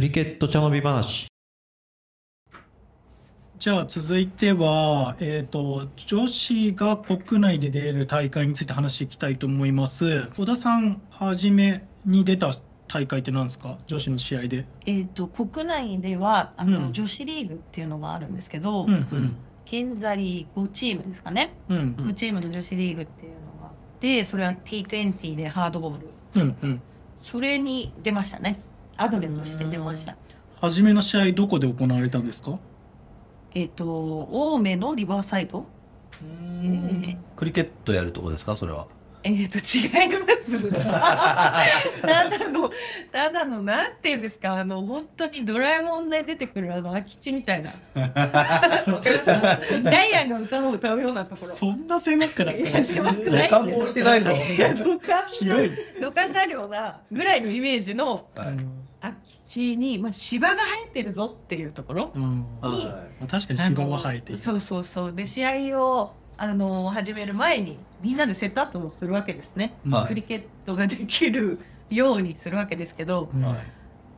クリケット茶飲み話。じゃあ続いては、えっ、と、女子が国内で出る大会について話していきたいと思います。小田さん、初めに出た大会って何ですか？女子の試合で。えっ、と国内ではあの、うん女子リーグっていうのがあるんですけど、うん、うん、現在5チームですかね、うん、5チームの女子リーグっていうのがあってそれは T20 でハードボールうん、うん。それに出ましたねアドレとして出ました。初めの試合どこで行われたんですか？えっ、と青梅のリバーサイド。えクリケットやるとこですか？それは。えっ、と違います。ただのただのなんていうんですか？あの本当にドラえもんで出てくるあの空き地みたいな。わかりますジャイアンが歌を歌うようなところ。そんな狭くなくない？旅館も置いてないぞ。土管広い。土管があるようなぐらいのイメージのはい空き地に、まあ、芝が生えてるぞっていうところうん。まはあ確かに芝は生えている。そうそうそう。で試合をあの始める前にみんなでセットアップをするわけですね、はい。クリケットができるようにするわけですけど、うんい。はい。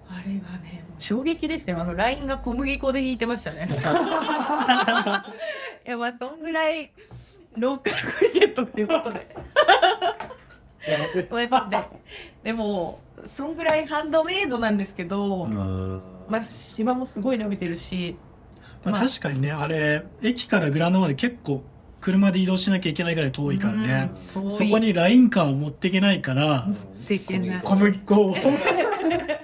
あれがねもう衝撃でしたよ。あのラインが小麦粉で引いてましたね。いやまあそんぐらいローカルクリケットっていうことで。まあででもそんぐらいハンドメイドなんですけど、うん。まあ芝もすごい伸びてるしまあ、まあ。確かにね、あれ、駅からグラウンドまで結構車で移動しなきゃいけないぐらい遠いからね。うんそこにラインカーを持っていけないから、小麦粉を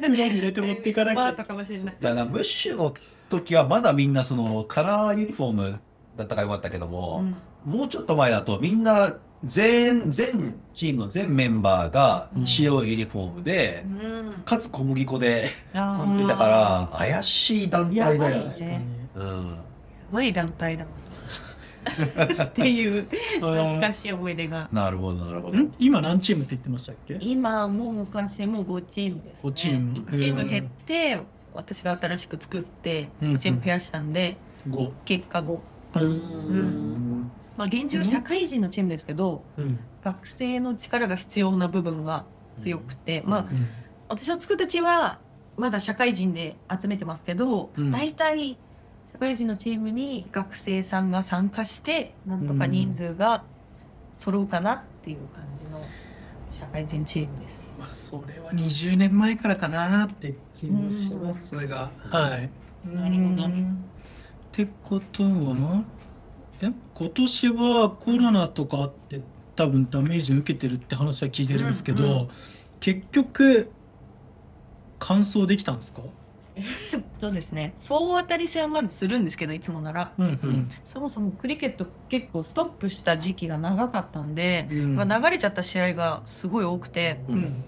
裏に入れて持っていかなきゃ。まあったかもしれない。だからブッシュの時はまだみんなそのカラーユニフォームだったからよかったけども、もうちょっと前だとみんな全、全チームの全メンバーが白いユニフォームで、うん。かつ小麦粉で、だから怪しい団体だよ。ね。やばいね。うん。悪い団体だもん。っていう懐かしい思い出が。なるほど、なるほど。ん？今何チームって言ってましたっけ？今も昔も5チームです、ね、5チーム。1チーム減って私が新しく作ってうん。1チーム増やしたんで、?5。結果5うん。まあ現状社会人のチームですけどうん。学生の力が必要な部分が強くて、まあ私の作ったチームはまだ社会人で集めてますけど、うん大体社会人のチームに学生さんが参加してなんとか人数が揃うかなっていう感じの社会人チームです。まあ、それは20年前からかなって気もしますが。はい。何もなってことは、え今年はコロナとかあって多分ダメージ受けてるって話は聞いてるんですけど、うんう結局完走できたんですか？そうですね。総当たり戦はまずするんですけどいつもなら。うんうん。そもそもクリケット結構ストップした時期が長かったんで、うん。まあ、流れちゃった試合がすごい多くて、うん。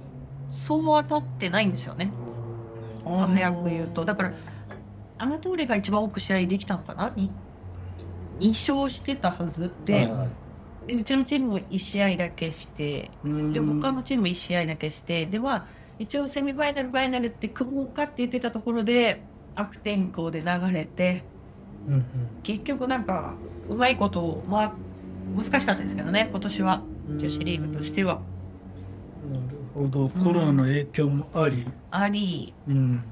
そう当たってないんですよね。早く言うと。だから、アマトーレが一番多く試合できたのかな？?2 勝してたはずで、でうちのチームも1試合だけして、うん。で、他のチームも1試合だけして、では、一応セミファイナル、ファイナルって組もうかって言ってたところで、悪天候で流れて、うんうん。結局なんか、うまいことを、まあ、難しかったですけどね、今年は。女子リーグとしては。なるほど。コロナの影響もあり、あり、うん、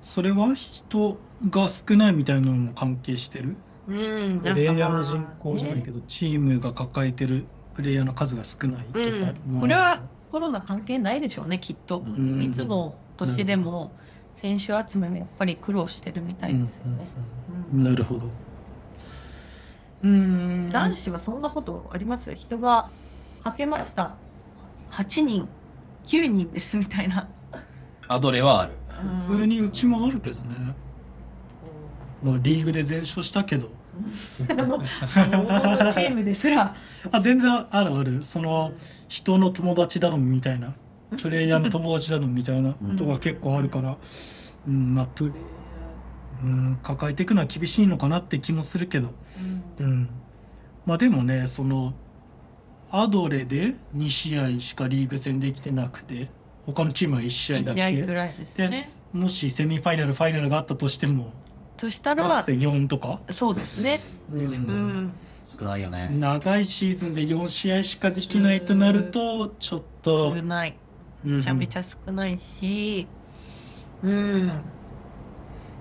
それは人が少ないみたいなのも関係してる？うん、プレイヤーの人口じゃないねけど、チームが抱えてるプレイヤーの数が少ないとか、うん、これはコロナ関係ないでしょうねきっと、ん。いつの年でも選手集めもやっぱり苦労してるみたいですよね、うんなるほど。うん。男子はそんなことあります？人がかけました。8人9人ですみたいな。アドレはある。普通にうちもあるけどね、もうリーグで全勝したけどチームですら。あ全然あるある。その人の友達頼むみたいな。プレイヤーの友達頼むみたいなことが結構あるから、うんまあプレイヤー、うん、抱えていくのは厳しいのかなって気もするけど、うん、まあでもねそのアドレで2試合しかリーグ戦できてなくて他のチームは1試合だ1試合けでね。もしセミファイナルファイナルがあったとしてもとしたら4とか、そうですね。うん。うん少ないよね。長いシーズンで4試合しかできないとなるとちょっと少ない。めちゃめちゃ少ないし、うん。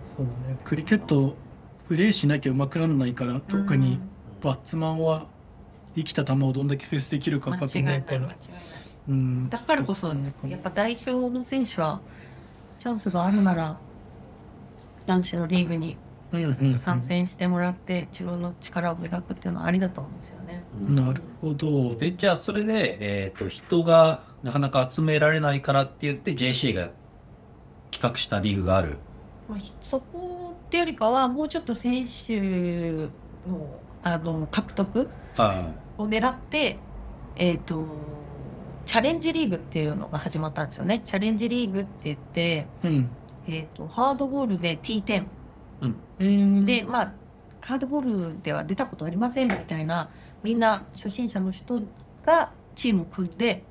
そうだね。クリケットプレーしなきゃうまくならないから特にバッツマンは生きた球をどんだけフェースできるか間かと思うから。うん。だからこそやっぱ代表の選手はチャンスがあるなら男子のリーグに参戦してもらって自分の力を磨くっていうのはありだと思うんですよね。なるほどでじゃあそれで、えー、と人がなかなか集められないからって言って JC が企画したリーグがある。まあ、そこってよりかはもうちょっと選手のあの獲得はを狙って、えっとチャレンジリーグっていうのが始まったんですよね。チャレンジリーグって言って、うんえっとハードボールで T10 えーでまあハードボールでは出たことありませんみたいなみんな初心者の人がチームを組んで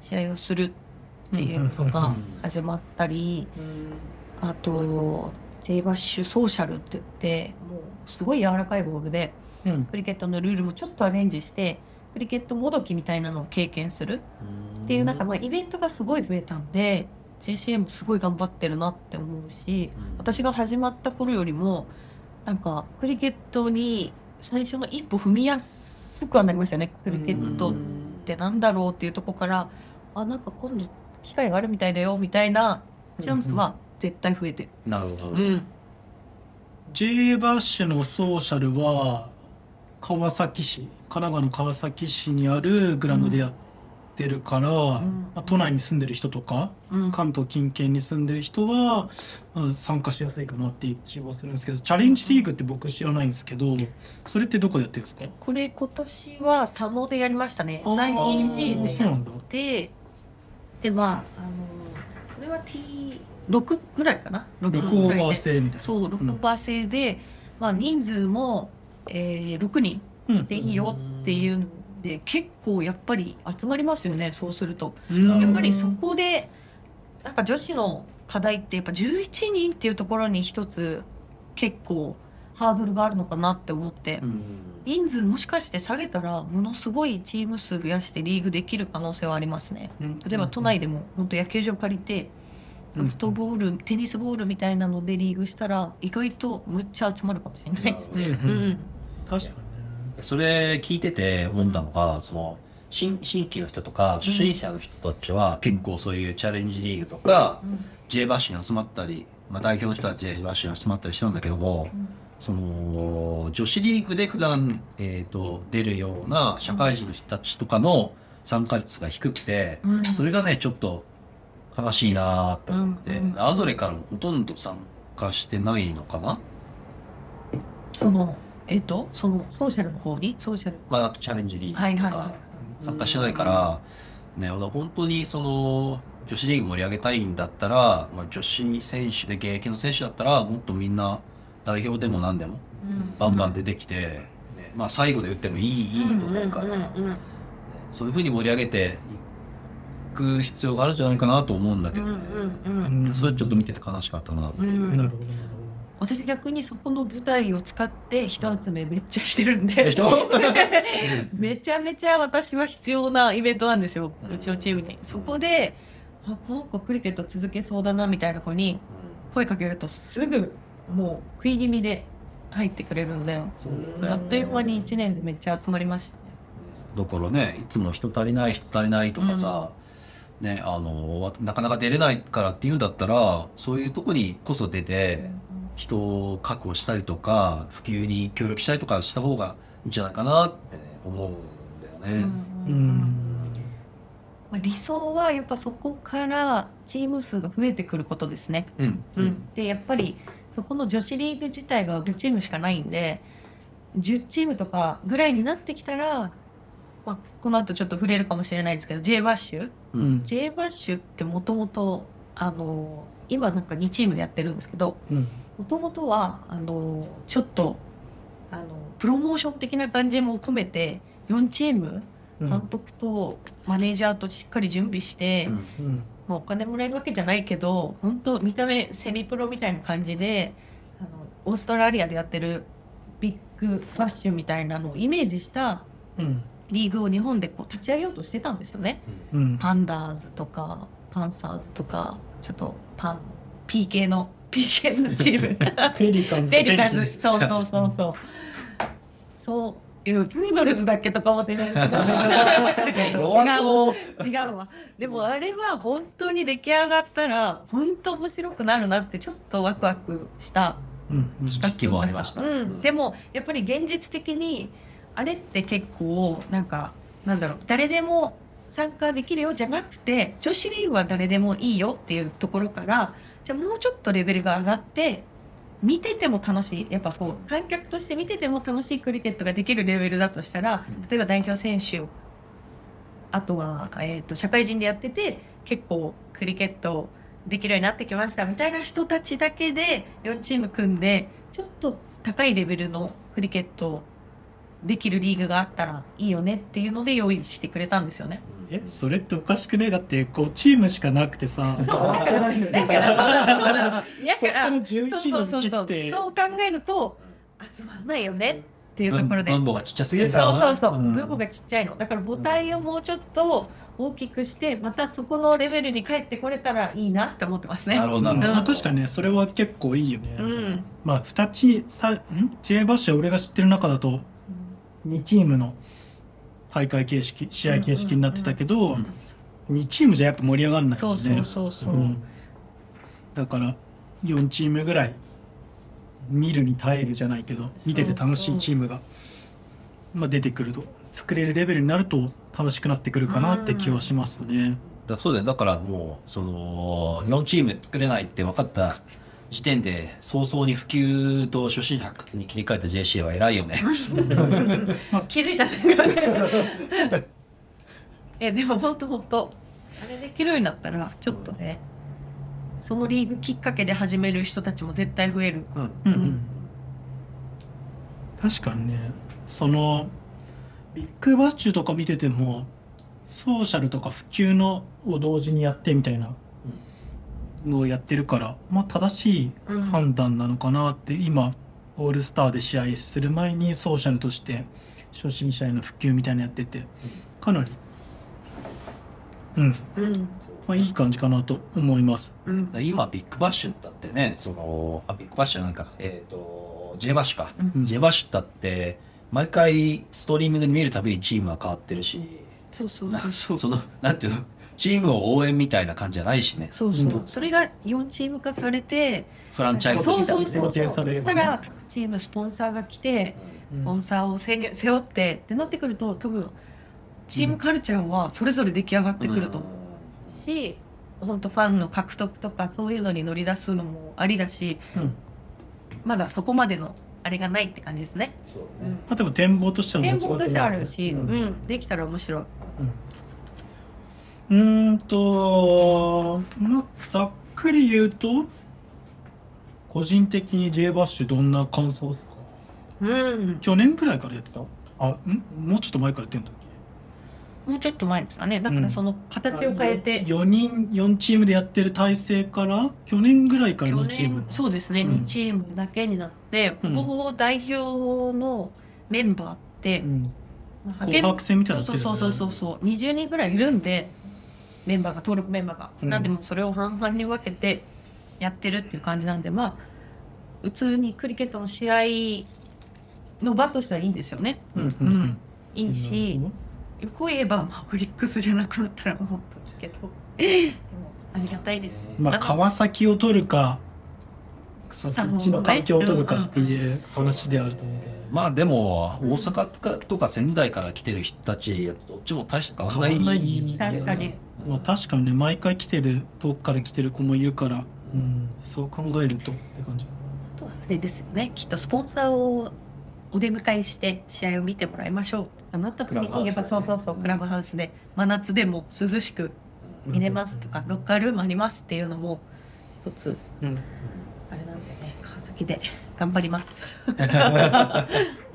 試合をするっていうのが始まったり、あと J バッシュソーシャルって言ってもうすごい柔らかいボールでうん。クリケットのルールもちょっとアレンジしてクリケットもどきみたいなのを経験するっていうなんかまあイベントがすごい増えたんで JCA もすごい頑張ってるなって思うし私が始まった頃よりもなんかクリケットに最初の一歩踏みやすくはなりましたよね。クリケットってなんだろうっていうところからあなんか今度機会があるみたいだよみたいなチャンスは絶対増えてる。なるほど。うん、J バッシュのソーシャルは川崎市神奈川の川崎市にあるグラウンドでやってるから、ん。まあ、都内に住んでる人とか、うん。関東近県に住んでる人は、まあ参加しやすいかなっていう気はするんですけどチャレンジリーグって僕知らないんですけどそれってどこでやってるんですか？これ今年は佐野でやりましたね。あー。最近で。やって、でまああのそれは T6 ぐらいかな？6ぐオーバーらいで。制みたいな。そう6バー制で、まあ人数も、えー、6人うん。でいいよっていうんで結構やっぱり集まりますよね。そうすると。うんやっぱりそこでなんか女子の課題ってやっぱ11人っていうところに一つ結構ハードルがあるのかなって思って。人数もしかして下げたらものすごいチーム数増やしてリーグできる可能性はありますね。うん例えば都内でも本当野球場借りてソフトボール、テニスボールみたいなのでリーグしたら意外とむっちゃ集まるかもしれないですね。うんうんうん確かにねそれ聞いてて思ったのが、その、新新規の人とか初心者の人たちは結構そういうチャレンジリーグとか、J バッシュに集まったり、まあ、代表の人は J バッシュに集まったりしたんだけども、その女子リーグで普段、えー、と出るような社会人の人たちとかの参加率が低くて、うん。それがねちょっと悲しいなと思って、うんうん。アドレからもほとんど参加してないのかな、そのえっ、とそのソーシャルの方に？ソーシャル。まあ、あとチャレンジリーグとか、参加してないから、ね、本当にその女子リーグ盛り上げたいんだったら、まあ、女子選手で現役の選手だったらもっとみんな代表でも何でもバンバン出てきて、ねまあ、最後で打ってもいいいいと思うから、そういうふうに盛り上げていく必要があるんじゃないかなと思うんだけど、ね。それちょっと見てて悲しかったなってなるほど私逆にそこの舞台を使って人集めめっちゃしてるんで。めちゃめちゃ私は必要なイベントなんですよ。うちのチームに。そこであこの子クリケット続けそうだなみたいな子に声かけるとすぐもう食い気味で入ってくれるんでそうあっという間に1年でめっちゃ集まりましたね。だからねいつも人足りない人足りないとかさ、ねあのわなかなか出れないからっていうんだったらそういうとこにこそ出て人を確保したりとか普及に協力したりとかした方がいいんじゃないかなって、ね、思うんだよね。うんまあ、理想はやっぱそこからチーム数が増えてくることですね。うん。うん、でやっぱりそこの女子リーグ自体が5チームしかないんで10チームとかぐらいになってきたら、まあ、この後ちょっと触れるかもしれないですけど J バッシュ。ううん。ん J バッシュってもともとあの今なんか2チームでやってるんですけどうんもともとはあのちょっとあのプロモーション的な感じも込めて4チームうん。監督とマネージャーとしっかり準備して、うんうん。もうお金もらえるわけじゃないけど本当見た目セミプロみたいな感じであのオーストラリアでやってるビッグバッシュみたいなのをイメージしたうん。リーグを日本でこう立ち上げようとしてたんですよね。うん。パンダーズとかパンサーズとかちょっとパン PK の PK のチーム。ペリカンズ。ペリカンズ。そうそうそうそう。そう。いやプードルスだっけとか思ってね。違う違うわ。でもあれは本当に出来上がったら本当面白くなるなってちょっとワクワクした。うん。さっきもありました。うん、でもやっぱり現実的にあれって結構なんかなんだろう。誰でも参加できるよじゃなくて女子リーグは誰でもいいよっていうところからじゃあもうちょっとレベルが上がって見てても楽しいやっぱこう観客として見てても楽しいクリケットができるレベルだとしたら例えば代表選手あとは、えー、と社会人でやってて結構クリケットできるようになってきましたみたいな人たちだけで4チーム組んでちょっと高いレベルのクリケットできるリーグがあったらいいよねっていうので用意してくれたんですよね。えそれっておかしくね？だってこうチームしかなくてさ。そうだからだからそっから11人そうそうそう切って。そう考えると集まんないよねっていうところで。分母がちっちゃすぎそうるから。なそうそう、ん。分母がちっちゃいの。だから母体をもうちょっと大きくしてまたそこのレベルに帰ってこれたらいいなって思ってますね。なるほどなるほど。まあ確かにねそれは結構いいよね、うん、まあ2チーさん？J バッシュは俺が知ってる中だと2チームの大会形式試合形式になってたけど、うん2チームじゃやっぱ盛り上がんないそうそうそうそう。うん。だから4チームぐらい見るに耐えるじゃないけど見てて楽しいチームが、まあ、出てくると作れるレベルになると楽しくなってくるかなって気はしますね。だそうだよだからもうその4チーム作れないって分かった時点で早々に普及と初心者発掘に切り替えた JC は偉いよね。気づいたね。えでも本当本当あれできるようになったらちょっとねそのリーグきっかけで始める人たちも絶対増える。うんうんうん確かにねそのビッグバッシュとか見ててもソーシャルとか普及のを同時にやってみたいなのをやってるからまあ正しい判断なのかなって今オールスターで試合する前にソーシャルとして初心者への普及みたいなのやっててかなりうん。うん。まあいい感じかなと思います。うん。今ビッグバッシュだってねそのあビッグバッシュなんか。えっ、と J バッシュか、うん。J バッシュだって毎回ストリーミングで見るたびにチームは変わってるし。そうそうなそうそう。そのなんていうの？チームを応援みたいな感じじゃないしね。そうそう、うん。それが4チーム化されてフランチャイズ。そうそうそそしたら各チームスポンサーが来てスポンサーを背負背負ってってなってくると多分チームカルチャーはそれぞれ出来上がってくると。思うし、本当ファンの獲得とかそういうのに乗り出すのもありだしうん。まだそこまでのあれがないって感じですね。そううんまあでも展望としては展望としてあるし、ううん。ん、できたら面白い。うーんと、まあ、ざっくり言うと、個人的に J バッシュどんな感想ですか？うん、去年くらいからやってた？あ、ん？もうちょっと前からやってんだっもうちょっと前ですかね。だかうん。らそのけ形を変えて、4人、4チームでやってる体制から、去年ぐらいから去のチーム年。そうですね、うん。2チームだけになって、うん。ほぼほぼ代表のメンバーって、うん。派紅白戦みたいになってるそうそうそうそうそう。20人ぐらいいるんでメンバーが登録メンバーが、うん。なんでもそれを半々に分けてやってるっていう感じなんでまあ普通にクリケットの試合の場としてはいいんですよね。うんうんうん。いいしうんよく言えば、まあ、オリックスじゃなくなったらもっとけど。でもありがたいです。まあ、川崎を取るか、そさっちの環境を取るかっていう話であると思うけど。まあでも大阪とか仙台から来てる人たちどっちも大して変わらない。確かにまあ、確かにね毎回来てる遠くから来てる子もいるから、うん、そう考えるとって感じ。あとはあれですよね。きっとスポンサーをお出迎えして試合を見てもらいましょうとなった時にやっぱそうそうそうクラブハウスで真夏でも涼しく見れますとかロッカールームありますっていうのも一つうん。あれなんでね川崎で頑張ります。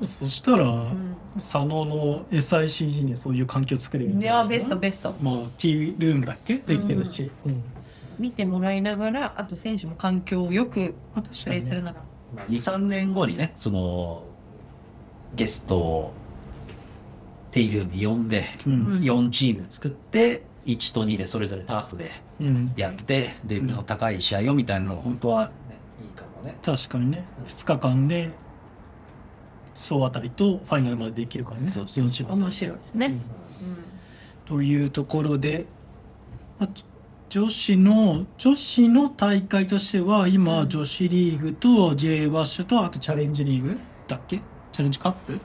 そしたら、うん佐野の SICG にそういう環境作れるんいじゃないやベストベスト。まあティールームだっけ？できてるし、うん。見てもらいながらあと選手も環境をよくプレーするなら、23年後にねそのゲストをテイルに呼んでうん。うん4チーム作って1と2でそれぞれターフでうん。やって、レベルの高い試合をみたいなのが本当は、ね、いいかもね。確かにね。2日間で総当たりとファイナルまでできるからね。そうそう4チーム面白いですね。うん。というところで、まあ女子の女子の大会としては今女子リーグと J ワッシュとあとチャレンジリーグだっけ？チャレンジカップ？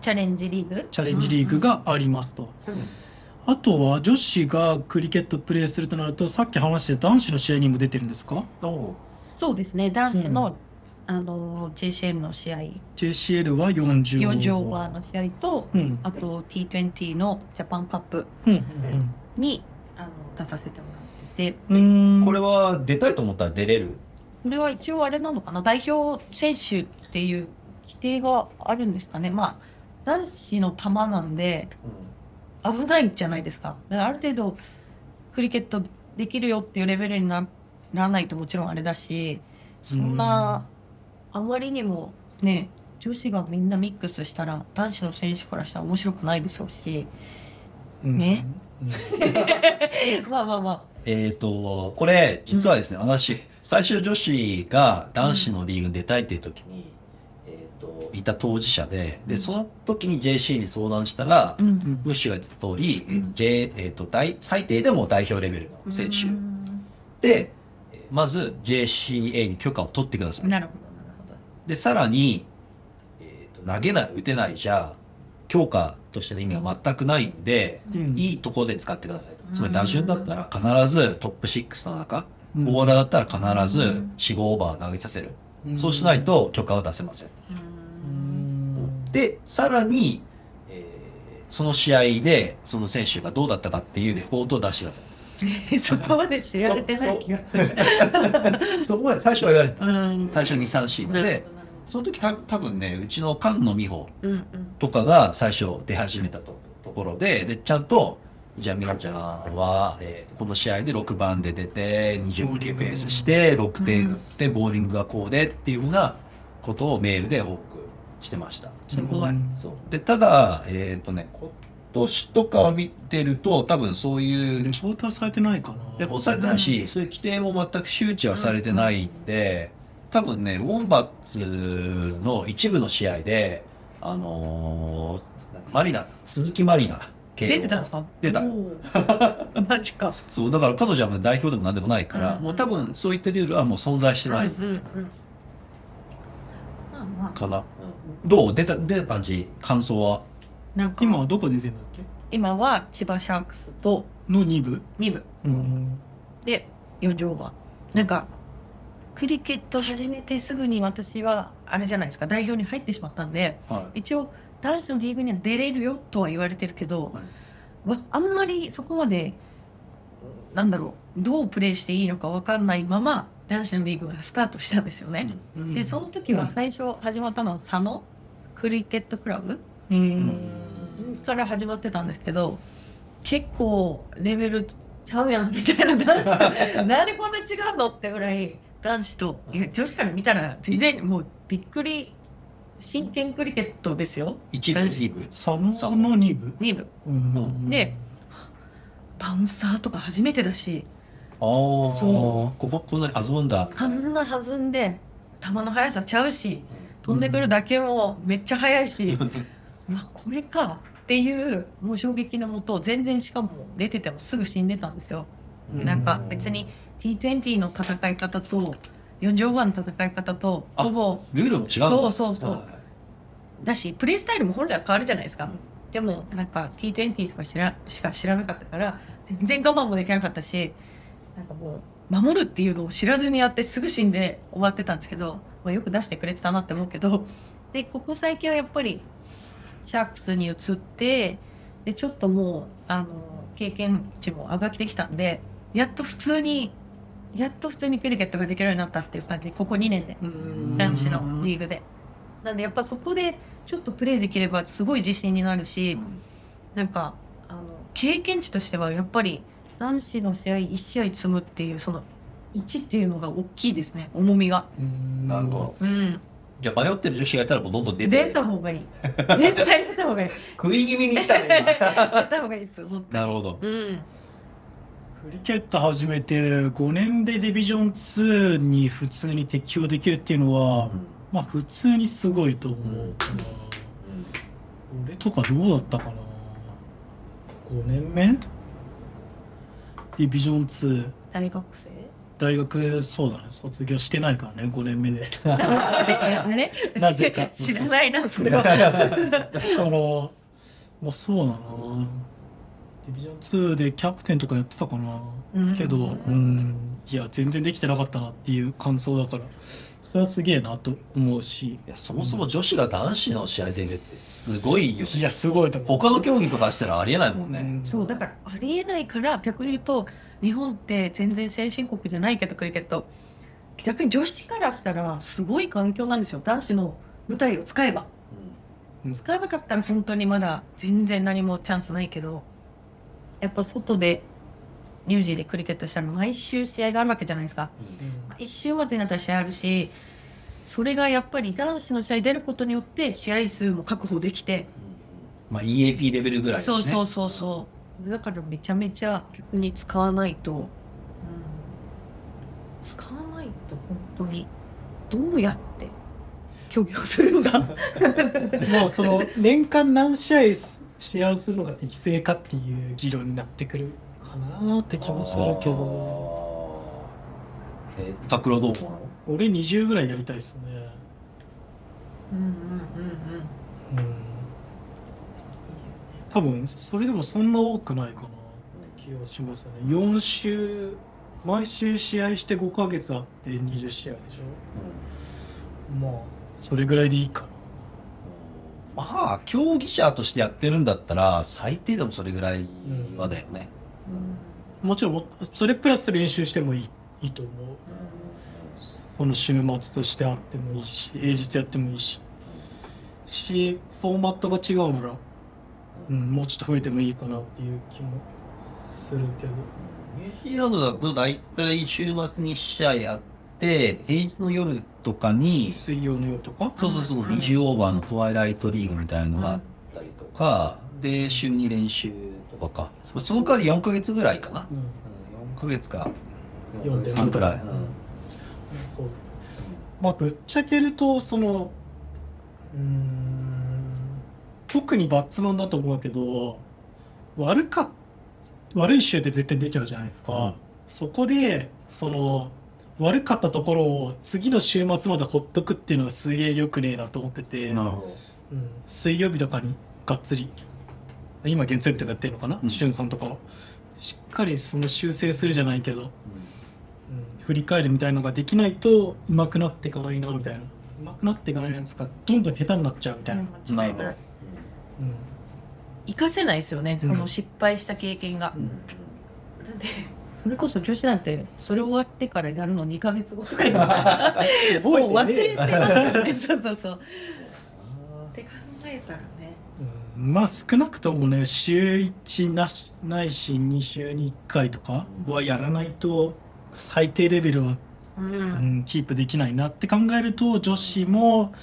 チャレンジリーグ？チャレンジリーグがありますと。あとは女子がクリケットプレーするとなるとさっき話してた男子の試合にも出てるんですか？そうですね。男子の、あの JCL の試合。JCL は40 40オーバーの試合と、うん。あと T20 のジャパンカップうんにあの出させてもらってて。これは出たいと思ったら出れる？これは一応あれなのかな？代表選手っていう規定があるんですかね？まあ男子の球なんで危ないじゃないですか。ある程度クリケットできるよっていうレベルになならないともちろんあれだしそんなあまりにもね女子がみんなミックスしたら男子の選手からしたら面白くないでしょうしね？まあまあまあ。えっ、と、これ、実はですね、私、最初女子が男子のリーグに出たいっていう時に、えっ、と、いた当事者で、で、その時に JC に相談したら、うん。ブッシュが言った通り、J、えっ、と、大、最低でも代表レベルの選手。うん。で、えーまず JCA に許可を取ってください。なるほどで、さらに、えーと投げない、打てないじゃ、強化としての意味は全くないんで、うんいいところで使ってくださいと。つまり打順だったら必ずトップ6の中、うんオーラーだったら必ず4、5オーバー投げさせる。そうしないと許可は出せません。うんで、さらに、えーその試合で、その選手がどうだったかっていうレポートを出してください。そこまで知られてない気がする。そこまで最初は言われてた。うん最初2、3シーズンで、その時た多分ね、うちの菅野美穂うんうんとかが最初出始めたとところで、で、ちゃんと、じゃあ、みなちゃんは、えーこの試合で6番で出て、20球ペースして、6点打って、ボーリングがこうでっていうふうなことをメールで報告してました。すごい。そう。で、ただ、えっ、とね、今年とかを見てると、多分そういうレポートはされてないかなやっぱ抑えてないし、そういう規定も全く周知はされてないんで、多分ね、ウォンバッツの一部の試合で、あのーマリナ、鈴木マリナ系出てたんですか出た マジか。そう、だから彼女はもう代表でも何でもないから、うん。もう多分そういったルールはもう存在してないうんうんうん。まあまあ、かな。どう？出た、出た感じ？感想は？なんか。今はどこ出てんだっけ？今は千葉シャークスとの2部？2部。うん。で4乗馬。なんか、クリケット始めてすぐに私は、あれじゃないですか、代表に入ってしまったんで、は一応男子のリーグには出れるよとは言われてるけど、はい。わあんまりそこまでなんだろうどうプレーしていいのか分かんないまま男子のリーグがスタートしたんですよね。でその時は最初始まったのは佐野クリケットクラブうん。から始まってたんですけど結構レベルちゃうやんみたいな男子 なんでこんな違うのってぐらい男子といや女子から見たら全然もうびっくり真剣クリケットですよ。一部、二部。佐野の2部。2部。うん。でバウンサーとか初めてだし。ああ、そここ、こんなに弾んだ。あんな弾んで球の速さちゃうし飛んでくる打球もめっちゃ速いし、うわこれかっていうもう衝撃のもと全然しかも出ててもすぐ死んでたんですよ。なんか別に T20 の戦い方と4乗馬の戦い方とあほぼ。ルールも違う。そうそうそう。はいだしプレースタイルも本来は変わるじゃないですか。でもなんか T20 とか知らしか知らなかったから全然我慢もできなかったしなんかもう守るっていうのを知らずにやってすぐ死んで終わってたんですけど、まあ、よく出してくれてたなって思うけど。でここ最近はやっぱりシャークスに移ってでちょっともうあの経験値も上がってきたんでやっと普通にやっと普通にクリケットができるようになったっていう感じここ2年で男子のリーグで。なんでやっぱそこでちょっとプレーできればすごい自信になるし、なんかあの経験値としてはやっぱり男子の試合1試合積むっていうその1っていうのが大きいですね重みが。なるほど。うん、じゃあ迷ってる女子がいたらもうどんどん出て。出た方がいい。絶対出た方がいい。食い気味に来たね、出た方がいいです。なるほど。うん。クリケット始めて5年でディビジョン2に普通に適応できるっていうのは、まあ普通にすごいと思うかな。俺とかどうだったかな ?5 年目？ディビジョン2。大学生？大学、そうだね。卒業してないからね、5年目で。なぜか知らないな、それは。だから、まあそうだな。ディビジョン2でキャプテンとかやってたかな。うんけど、うん、いや、全然できてなかったなっていう感想だから、それはすげえなと思うし。いや、そもそも女子が男子の試合出るってすごいよ。いや、すごい。他の競技とかしたらありえないもんね。うんそう、だからありえないから、逆に言うと、日本って全然先進国じゃないけど、クリケット。逆に女子からしたら、すごい環境なんですよ。男子の舞台を使えば。うん使わなかったら本当にまだ全然何もチャンスないけど、やっぱ外で、ニュージーでクリケットしたら毎週試合があるわけじゃないですか。一週末になったら試合あるし、それがやっぱり男子の試合出ることによって試合数も確保できて、まあ EAP レベルぐらいですね。そうそうそうそう。だからめちゃめちゃ逆に使わないと、うん、使わないと本当にどうやって競技をするんだ。もうその年間何試合試合をするのが適正かっていう議論になってくるかなって気もするけど。えー、タクロどう思う？の俺20ぐらいやりたいですね。うんうんうんうん。多分それでもそんな多くないかなって気がしますね。4週毎週試合して5ヶ月あって20試合でしょ。まあそれぐらいでいいかなまあ、競技者としてやってるんだったら、最低でもそれぐらいはだよね。もちろんもそれプラス練習してもいいいいと思う。その週末としてあってもいいし平日やってもいいし。しフォーマットが違うなら、うん、もうちょっと増えてもいいかなっていう気もするけど。ニュージーランドだと大体週末に試合やって、平日の夜とかに、水曜の夜とか？そうそうそう、うん20オーバーのトワイライトリーグみたいなのがあったりとか、で、週に練習とかか。そその代わり4ヶ月ぐらいかな。うん。4ヶ月か。四で3くらい。まあぶっちゃけるとそのうーん特にバッツマンだと思うけど悪か悪い週で絶対出ちゃうじゃないですか、うん。そこでその悪かったところを次の週末までほっとくっていうのがすげえよくねえなと思ってて、なるほど。うん。水曜日とかにがっつり。今月曜日とかやってるのかな、うん。しゅんさんとかは。しっかりその修正するじゃないけど、うん。振り返るみたいのができないと上手くなっていかないなみたいな。上手くなっていかないやつがどんどん下手になっちゃうみたいな、うん間違いない。活かせないですよね、その失敗した経験が。だってそれこそ女子なんてそれ終わってからやるの2ヶ月後とかに。もう忘れてますよね。そうそうそう。って考えたらね。うん。まあ少なくともね週1なしないし2週に1回とかはやらないと最低レベルはうん。うん、キープできないなって考えると女子も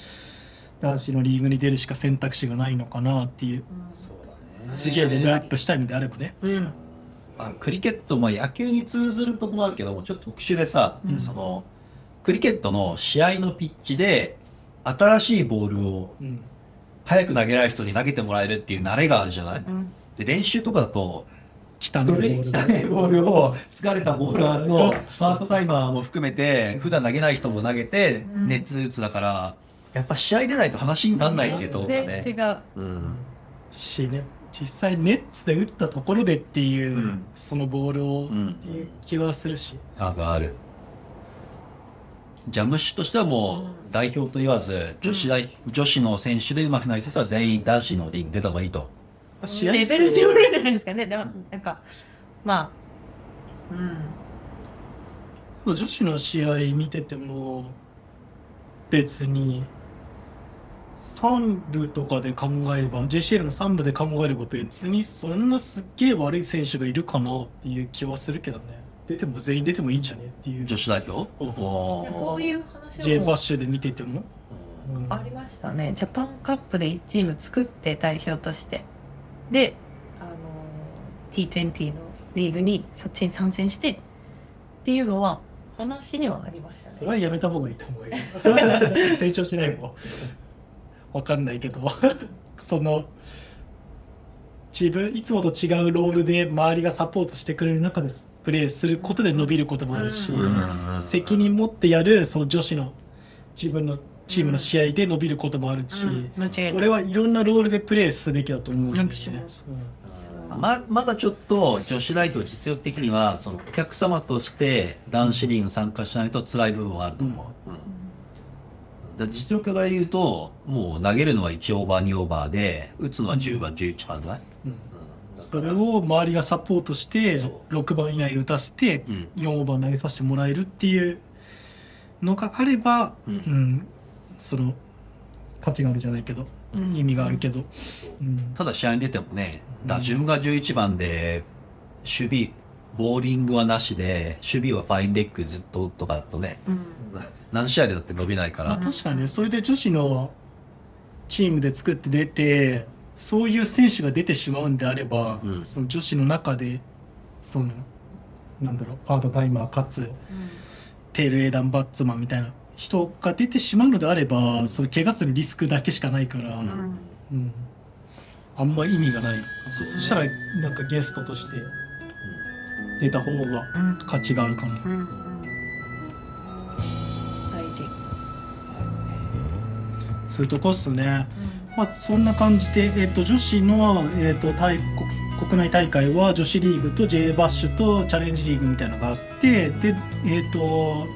男子のリーグに出るしか選択肢がないのかなっていう。そうだね。すげえレベルアップしたいのであればね。うんまあ、クリケット、まあ、野球に通ずるところもあるけども、ちょっと特殊でさ、うん。その、クリケットの試合のピッチで、新しいボールをうん。早く投げられる人に投げてもらえるっていう慣れがあるじゃない？うん。で、練習とかだと、汚いボール。汚いボールを、疲れたボーラーのスタートタイマーも含めて、普段投げない人も投げて、うん。熱打つだから、やっぱ試合出ないと話にならないっていうところが全然違ね。う。うん。しね実際ネッツで打ったところでっていう、うん。そのボールをうん。っていう気はするし、あがある。じゃあ、ムッシュとしてはもう、代表と言わず、女子代、女子の選手で上手くない人は全員男子のリーグ出た方がいいと。試合数レベル上じゃないですかね。でもなんかまあ。うん。女子の試合見てても別に3部とかで考えれば JCL の3部で考えれば別にそんなすっげえ悪い選手がいるかなっていう気はするけどね。出ても全員出てもいいんじゃねっていう。女子代表？そういう話 J もバッシュで見てても、うん。ありましたね。ジャパンカップで1チーム作って代表として。であの T20 のリーグにそっちに参戦してっていうのは話にはありましたね。それはやめた方がいいと思うよ。成長しないもんわかんないけど。その自分いつもと違うロールで周りがサポートしてくれる中でプレーすることで伸びることもあるし、うん。責任持ってやるその女子の自分のチームの試合で伸びることもあるし、俺はいろんなロールでプレーすべきだと思うんですよね。ままだちょっと女子代表実力的にはそのお客様として男子リーグに参加しないと辛い部分はあると思う。うん実力から言うともう投げるのは1オーバー2オーバーで打つのは10番11番だね。うん。それを周りがサポートしてそう。6番以内打たせてうん。4オーバー投げさせてもらえるっていうのがあれば、ううん。んその価値があるじゃないけど、うん。意味があるけど、うん。ただ試合に出てもね打順が11番で守備ボーリングはなしで守備はファインレッグずっととかだとねうん。何試合でだって伸びないから。まあ確かにねそれで女子のチームで作って出てそういう選手が出てしまうんであれば、うん。その女子の中でそのなんだろうパートタイマーかつテールエーダンバッツマンみたいな人が出てしまうのであればそれ怪我するリスクだけしかないから、うん。うん。あんま意味がない。そそしたらなんかゲストとして出た方がうん価値があるかな。うんうん大事。そういうとこっすね。まあ、そんな感じで、えっと女子の、えっと大国国内大会は女子リーグと J バッシュとチャレンジリーグみたいなのがあってで、えっと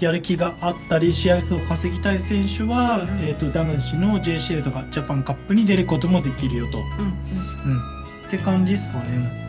やる気があったり試合数を稼ぎたい選手は、えっと男子の JCL とかジャパンカップに出ることもできるよと、うんうんうん、って感じですかね。